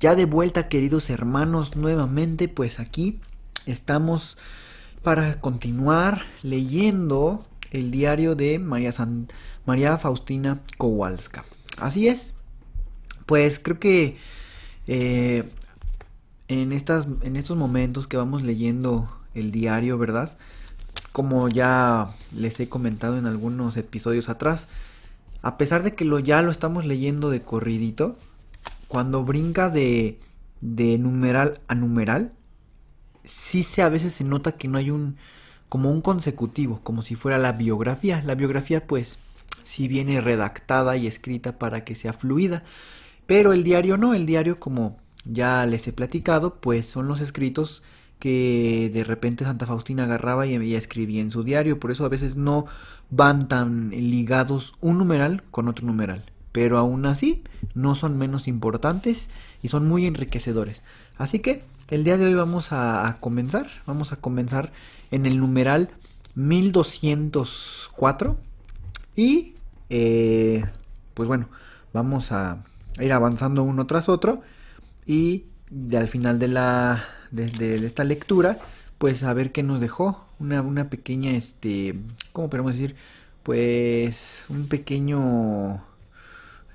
Ya de vuelta, queridos hermanos, nuevamente, pues aquí estamos para continuar leyendo el diario de María, María Faustina Kowalska. Así es, pues creo que eh, en, estas, en estos momentos que vamos leyendo el diario, ¿verdad? Como ya les he comentado en algunos episodios atrás, a pesar de que lo, ya lo estamos leyendo de corridito, cuando brinca de, de numeral a numeral, sí se a veces se nota que no hay un como un consecutivo, como si fuera la biografía. La biografía pues sí viene redactada y escrita para que sea fluida, pero el diario no, el diario como ya les he platicado, pues son los escritos que de repente Santa Faustina agarraba y, y escribía en su diario, por eso a veces no van tan ligados un numeral con otro numeral pero aún así no son menos importantes y son muy enriquecedores. Así que el día de hoy vamos a, comenzar, vamos a comenzar en el numeral 1204 y eh, pues bueno, vamos a ir avanzando uno tras otro y al final de la de, esta lectura pues a ver qué nos dejó una, una pequeña este cómo podemos decir pues un pequeño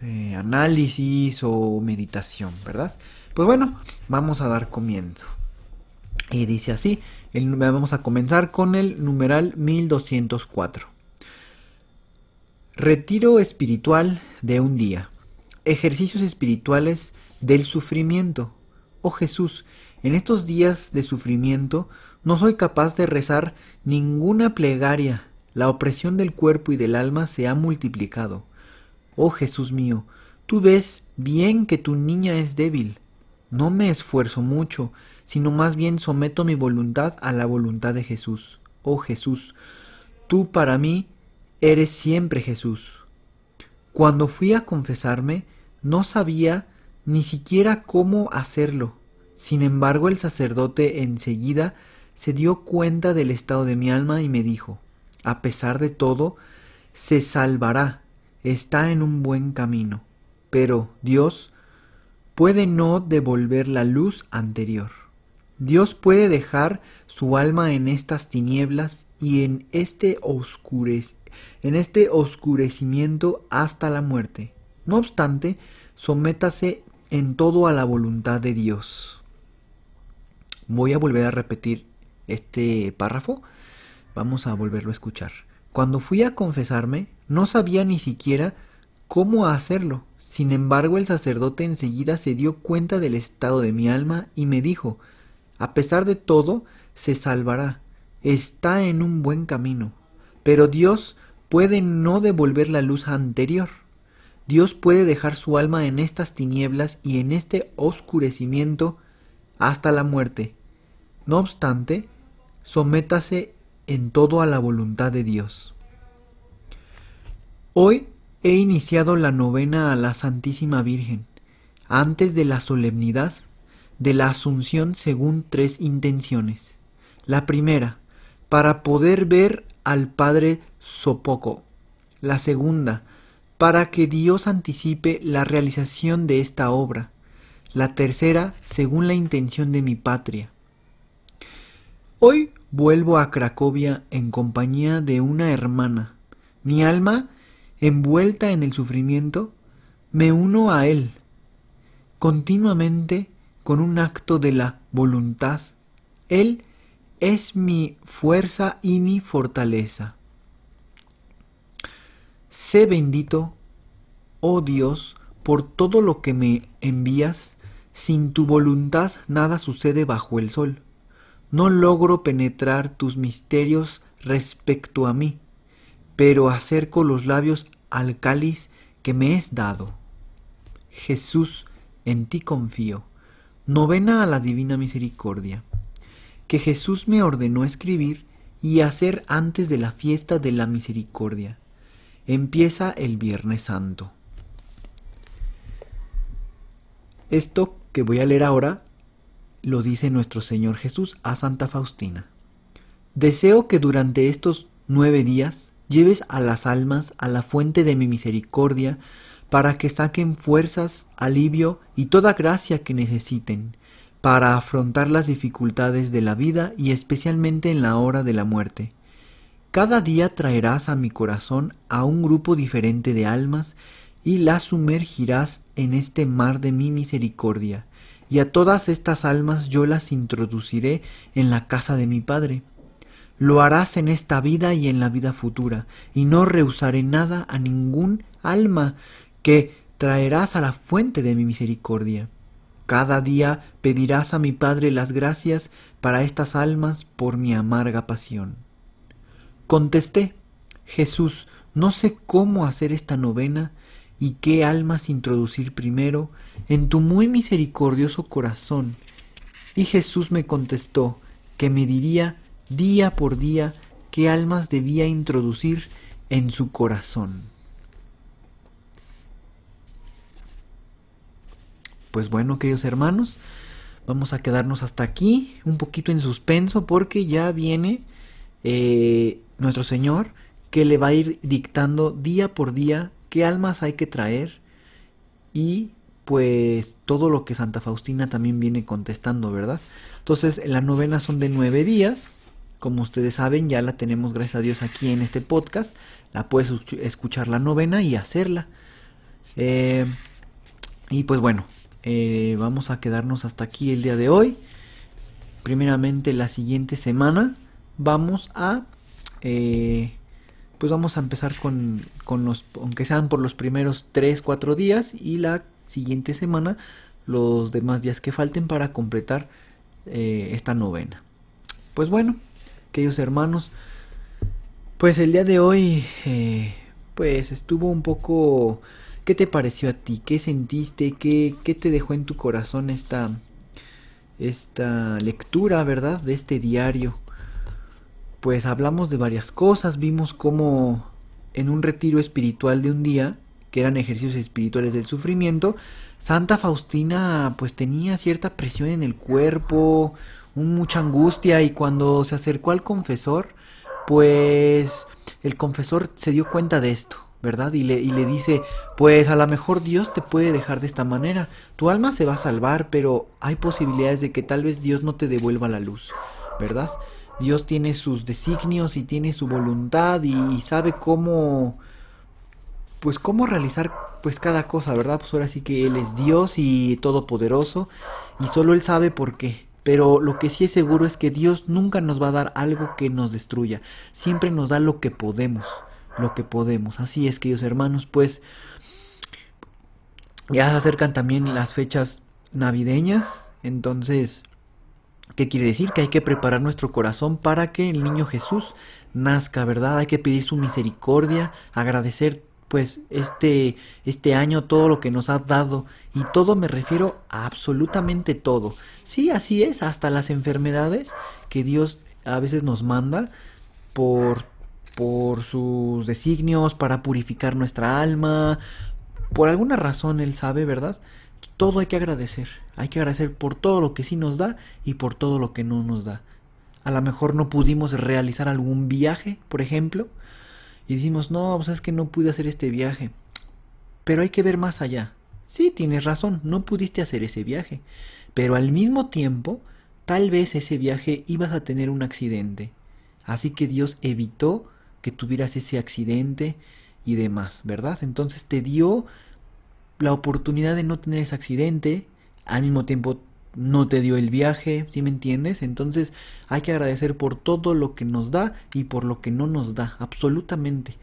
eh, análisis o meditación, ¿verdad? Pues bueno, vamos a dar comienzo. Y dice así, vamos a comenzar con el numeral 1204. Retiro espiritual de un día. Ejercicios espirituales del sufrimiento. Oh Jesús, en estos días de sufrimiento no soy capaz de rezar ninguna plegaria. La opresión del cuerpo y del alma se ha multiplicado. Oh Jesús mío, tú ves bien que tu niña es débil. No me esfuerzo mucho, sino más bien someto mi voluntad a la voluntad de Jesús. Oh Jesús, tú para mí eres siempre Jesús. Cuando fui a confesarme, no sabía ni siquiera cómo hacerlo. Sin embargo, el sacerdote enseguida se dio cuenta del estado de mi alma y me dijo, a pesar de todo, se salvará está en un buen camino, pero Dios puede no devolver la luz anterior. Dios puede dejar su alma en estas tinieblas y en este, en este oscurecimiento hasta la muerte. No obstante, sométase en todo a la voluntad de Dios. Voy a volver a repetir este párrafo. Vamos a volverlo a escuchar. Cuando fui a confesarme, no sabía ni siquiera cómo hacerlo. Sin embargo, el sacerdote enseguida se dio cuenta del estado de mi alma y me dijo, a pesar de todo, se salvará. Está en un buen camino. Pero Dios puede no devolver la luz anterior. Dios puede dejar su alma en estas tinieblas y en este oscurecimiento hasta la muerte. No obstante, sométase en todo a la voluntad de Dios. Hoy he iniciado la novena a la Santísima Virgen, antes de la solemnidad de la Asunción según tres intenciones. La primera, para poder ver al Padre Sopoco. La segunda, para que Dios anticipe la realización de esta obra. La tercera, según la intención de mi patria. Hoy vuelvo a Cracovia en compañía de una hermana. Mi alma envuelta en el sufrimiento, me uno a Él continuamente con un acto de la voluntad. Él es mi fuerza y mi fortaleza. Sé bendito, oh Dios, por todo lo que me envías. Sin tu voluntad nada sucede bajo el sol. No logro penetrar tus misterios respecto a mí pero acerco los labios al cáliz que me es dado. Jesús, en ti confío. Novena a la Divina Misericordia. Que Jesús me ordenó escribir y hacer antes de la fiesta de la Misericordia. Empieza el Viernes Santo. Esto que voy a leer ahora lo dice nuestro Señor Jesús a Santa Faustina. Deseo que durante estos nueve días lleves a las almas a la fuente de mi misericordia, para que saquen fuerzas, alivio y toda gracia que necesiten, para afrontar las dificultades de la vida y especialmente en la hora de la muerte. Cada día traerás a mi corazón a un grupo diferente de almas y las sumergirás en este mar de mi misericordia, y a todas estas almas yo las introduciré en la casa de mi Padre. Lo harás en esta vida y en la vida futura, y no rehusaré nada a ningún alma que traerás a la fuente de mi misericordia. Cada día pedirás a mi Padre las gracias para estas almas por mi amarga pasión. Contesté, Jesús, no sé cómo hacer esta novena y qué almas introducir primero en tu muy misericordioso corazón. Y Jesús me contestó que me diría día por día qué almas debía introducir en su corazón. Pues bueno, queridos hermanos, vamos a quedarnos hasta aquí, un poquito en suspenso, porque ya viene eh, nuestro Señor que le va a ir dictando día por día qué almas hay que traer y pues todo lo que Santa Faustina también viene contestando, ¿verdad? Entonces, la novena son de nueve días. Como ustedes saben, ya la tenemos, gracias a Dios, aquí en este podcast. La puedes escuchar la novena y hacerla. Eh, y pues bueno, eh, vamos a quedarnos hasta aquí el día de hoy. Primeramente, la siguiente semana vamos a eh, pues vamos a empezar con, los, aunque sean por los primeros 3, 4 días y la siguiente semana los demás días que falten para completar esta novena. Pues bueno, queridos hermanos, pues el día de hoy eh, pues estuvo un poco... ¿Qué te pareció a ti? ¿Qué sentiste? ¿Qué, qué te dejó en tu corazón esta, esta lectura, verdad? De este diario pues hablamos de varias cosas, vimos cómo en un retiro espiritual de un día, que eran ejercicios espirituales del sufrimiento, Santa Faustina pues tenía cierta presión en el cuerpo, mucha angustia y cuando se acercó al confesor, pues el confesor se dio cuenta de esto, ¿verdad? Y le, dice, pues a lo mejor Dios te puede dejar de esta manera, tu alma se va a salvar, pero hay posibilidades de que tal vez Dios no te devuelva la luz, ¿verdad? Dios tiene sus designios y tiene su voluntad y, sabe cómo pues cómo realizar pues cada cosa, ¿verdad? Pues ahora sí que él es Dios y todopoderoso y solo él sabe por qué. Pero lo que sí es seguro es que Dios nunca nos va a dar algo que nos destruya. Siempre nos da lo que podemos, lo que podemos. Así es, queridos hermanos, pues ya se acercan también las fechas navideñas, entonces ¿Qué quiere decir? Que hay que preparar nuestro corazón para que el niño Jesús nazca, ¿verdad? Hay que pedir su misericordia, agradecer pues este este año todo lo que nos ha dado y todo me refiero a absolutamente todo. Sí, así es, hasta las enfermedades que Dios a veces nos manda por por sus designios para purificar nuestra alma. Por alguna razón él sabe, ¿verdad? todo hay que agradecer. Hay que agradecer por todo lo que sí nos da y por todo lo que no nos da. A lo mejor no pudimos realizar algún viaje, por ejemplo, y decimos, no, pues es que no pude hacer este viaje. Pero hay que ver más allá. Sí, tienes razón, no pudiste hacer ese viaje. Pero al mismo tiempo, tal vez ese viaje ibas a tener un accidente. Así que Dios evitó que tuvieras ese accidente y demás, ¿verdad? Entonces te dio la oportunidad de no tener ese accidente, al mismo tiempo no te dio el viaje, ¿sí me entiendes? Entonces hay que agradecer por todo lo que nos da y por lo que no nos da, absolutamente.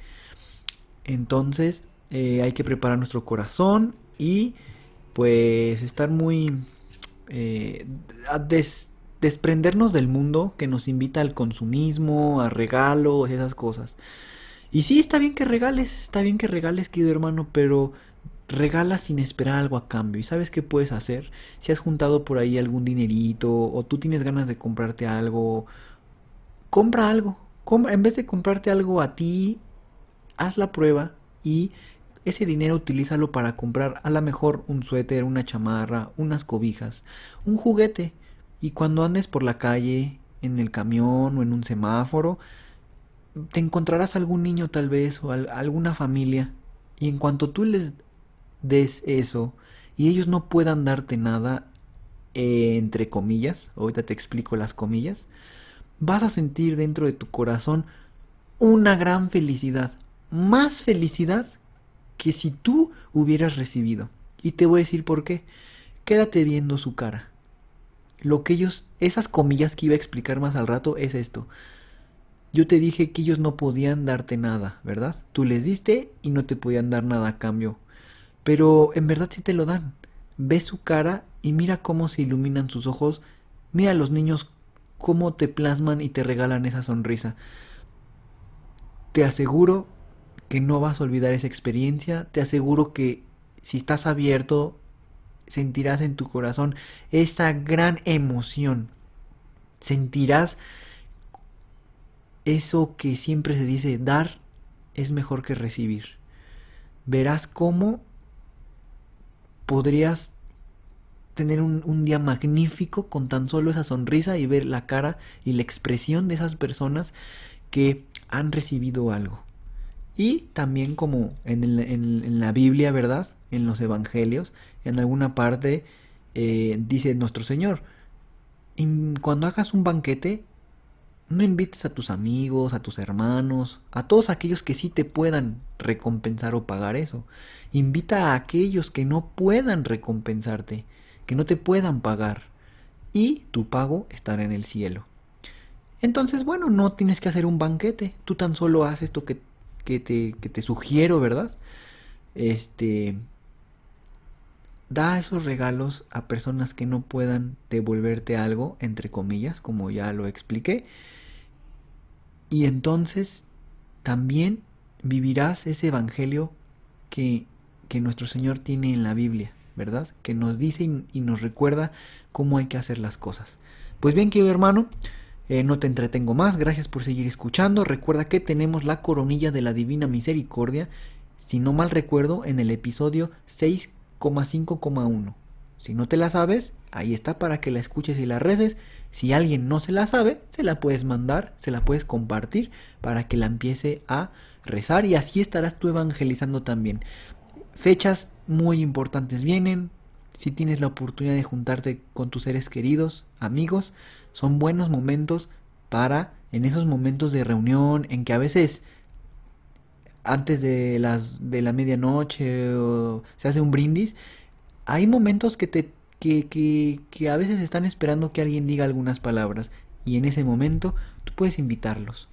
Entonces eh, hay que preparar nuestro corazón y pues estar muy... Eh, desprendernos del mundo que nos invita al consumismo, a regalos, esas cosas. Y sí, está bien que regales, está bien que regales, querido hermano, pero regala sin esperar algo a cambio. ¿Y sabes qué puedes hacer? Si has juntado por ahí algún dinerito o tú tienes ganas de comprarte algo, compra algo. en vez de comprarte algo a ti, haz la prueba y ese dinero utilízalo para comprar a lo mejor un suéter, una chamarra, unas cobijas, un juguete. Y cuando andes por la calle, en el camión o en un semáforo, te encontrarás algún niño tal vez o alguna familia. Y en cuanto tú les des eso y ellos no puedan darte nada, eh, entre comillas, ahorita te explico las comillas, vas a sentir dentro de tu corazón una gran felicidad, más felicidad que si tú hubieras recibido. Y te voy a decir por qué. Quédate viendo su cara. Lo que ellos, esas comillas que iba a explicar más al rato es esto. Yo te dije que ellos no podían darte nada, ¿verdad? Tú les diste y no te podían dar nada a cambio. Pero en verdad sí te lo dan. Ve su cara y mira cómo se iluminan sus ojos. Mira a los niños cómo te plasman y te regalan esa sonrisa. Te aseguro que no vas a olvidar esa experiencia. Te aseguro que si estás abierto, sentirás en tu corazón esa gran emoción. Sentirás eso que siempre se dice, dar es mejor que recibir. Verás cómo podrías tener un, día magnífico con tan solo esa sonrisa y ver la cara y la expresión de esas personas que han recibido algo. Y también como en, la Biblia, ¿verdad? En los Evangelios, en alguna parte eh, dice nuestro Señor, cuando hagas un banquete, no invites a tus amigos, a tus hermanos, a todos aquellos que sí te puedan recompensar o pagar eso. Invita a aquellos que no puedan recompensarte, que no te puedan pagar. Y tu pago estará en el cielo. Entonces, bueno, no tienes que hacer un banquete, tú tan solo haces esto que que te, que te sugiero, ¿verdad? Este, da esos regalos a personas que no puedan devolverte algo, entre comillas, como ya lo expliqué. Y entonces también vivirás ese evangelio que, que nuestro Señor tiene en la Biblia, ¿verdad? Que nos dice y, nos recuerda cómo hay que hacer las cosas. Pues bien, querido hermano, eh, no te entretengo más, gracias por seguir escuchando. Recuerda que tenemos la coronilla de la Divina Misericordia, si no mal recuerdo, en el episodio 6,5,1. Si no te la sabes, ahí está para que la escuches y la reces. Si alguien no se la sabe, se la puedes mandar, se la puedes compartir para que la empiece a rezar y así estarás tú evangelizando también. Fechas muy importantes vienen. Si tienes la oportunidad de juntarte con tus seres queridos, amigos, son buenos momentos para en esos momentos de reunión en que a veces antes de las de la medianoche o se hace un brindis hay momentos que te que, que, que a veces están esperando que alguien diga algunas palabras y en ese momento tú puedes invitarlos.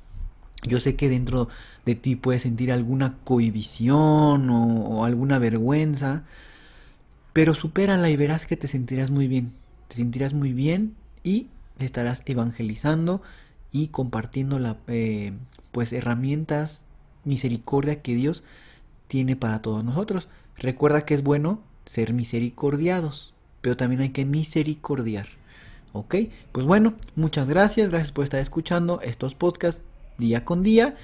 Yo sé que dentro de ti puedes sentir alguna cohibición o, o alguna vergüenza pero supérala y verás que te sentirás muy bien. Te sentirás muy bien y estarás evangelizando y compartiendo la, eh, pues herramientas, misericordia que Dios tiene para todos nosotros. Recuerda que es bueno ser misericordiados, pero también hay que misericordiar. ¿Ok? Pues bueno, muchas gracias, gracias por estar escuchando estos podcasts día con día.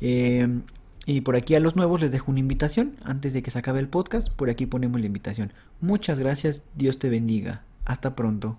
Eh, y por aquí a los nuevos les dejo una invitación. Antes de que se acabe el podcast, por aquí ponemos la invitación. Muchas gracias, Dios te bendiga. Hasta pronto.